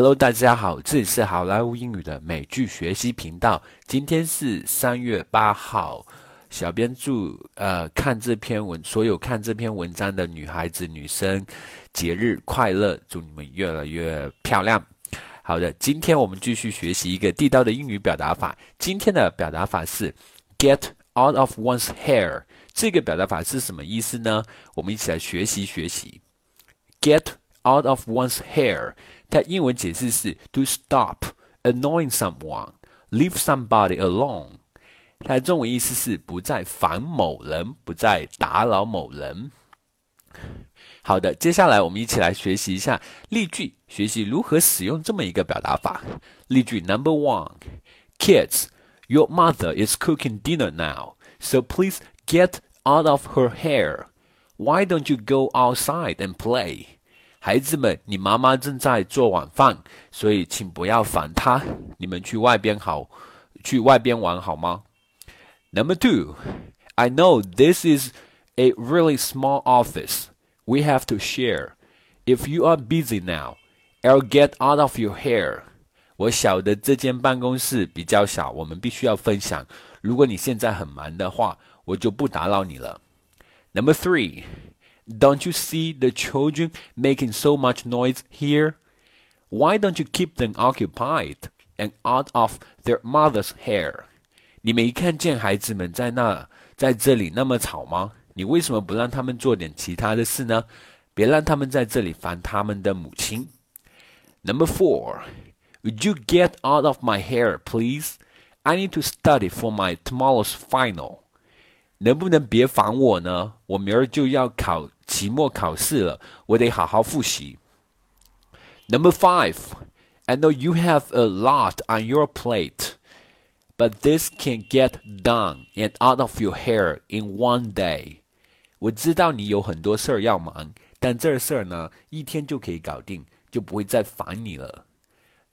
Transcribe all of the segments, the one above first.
Hello，大家好，这里是好莱坞英语的美剧学习频道。今天是三月八号，小编祝呃看这篇文所有看这篇文章的女孩子、女生节日快乐，祝你们越来越漂亮。好的，今天我们继续学习一个地道的英语表达法。今天的表达法是 get out of one's hair。这个表达法是什么意思呢？我们一起来学习学习。get out of one's hair。它英文解释是 to stop annoying someone, leave somebody alone。它的中文意思是不再烦某人，不再打扰某人。好的，接下来我们一起来学习一下例句，学习如何使用这么一个表达法。例句 Number one, kids, your mother is cooking dinner now, so please get out of her hair. Why don't you go outside and play? 孩子们，你妈妈正在做晚饭，所以请不要烦她。你们去外边好，去外边玩好吗？Number two, I know this is a really small office. We have to share. If you are busy now, I'll get out of your hair. 我晓得这间办公室比较小，我们必须要分享。如果你现在很忙的话，我就不打扰你了。Number three. Don't you see the children making so much noise here? Why don't you keep them occupied and out of their mother's hair? 你没看见孩子们在那在这里那么吵吗？你为什么不让他们做点其他的事呢？别让他们在这里烦他们的母亲。Number four, would you get out of my hair, please? I need to study for my tomorrow's final. 能不能别烦我呢？我明儿就要考 期末考试了，我得好好复习。Number five, I know you have a lot on your plate, but this can get done and out of your hair in one day. 我知道你有很多事儿要忙，但这事儿呢，一天就可以搞定，就不会再烦你了。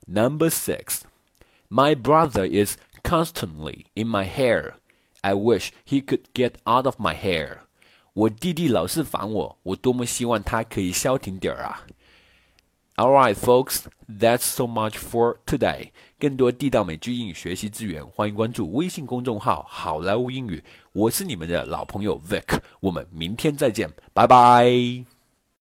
Number six, my brother is constantly in my hair. I wish he could get out of my hair. 我弟弟老是烦我，我多么希望他可以消停点儿啊！All right, folks, that's so much for today. 更多地道美剧英语学习资源，欢迎关注微信公众号“好莱坞英语”。我是你们的老朋友 Vic，我们明天再见，拜拜。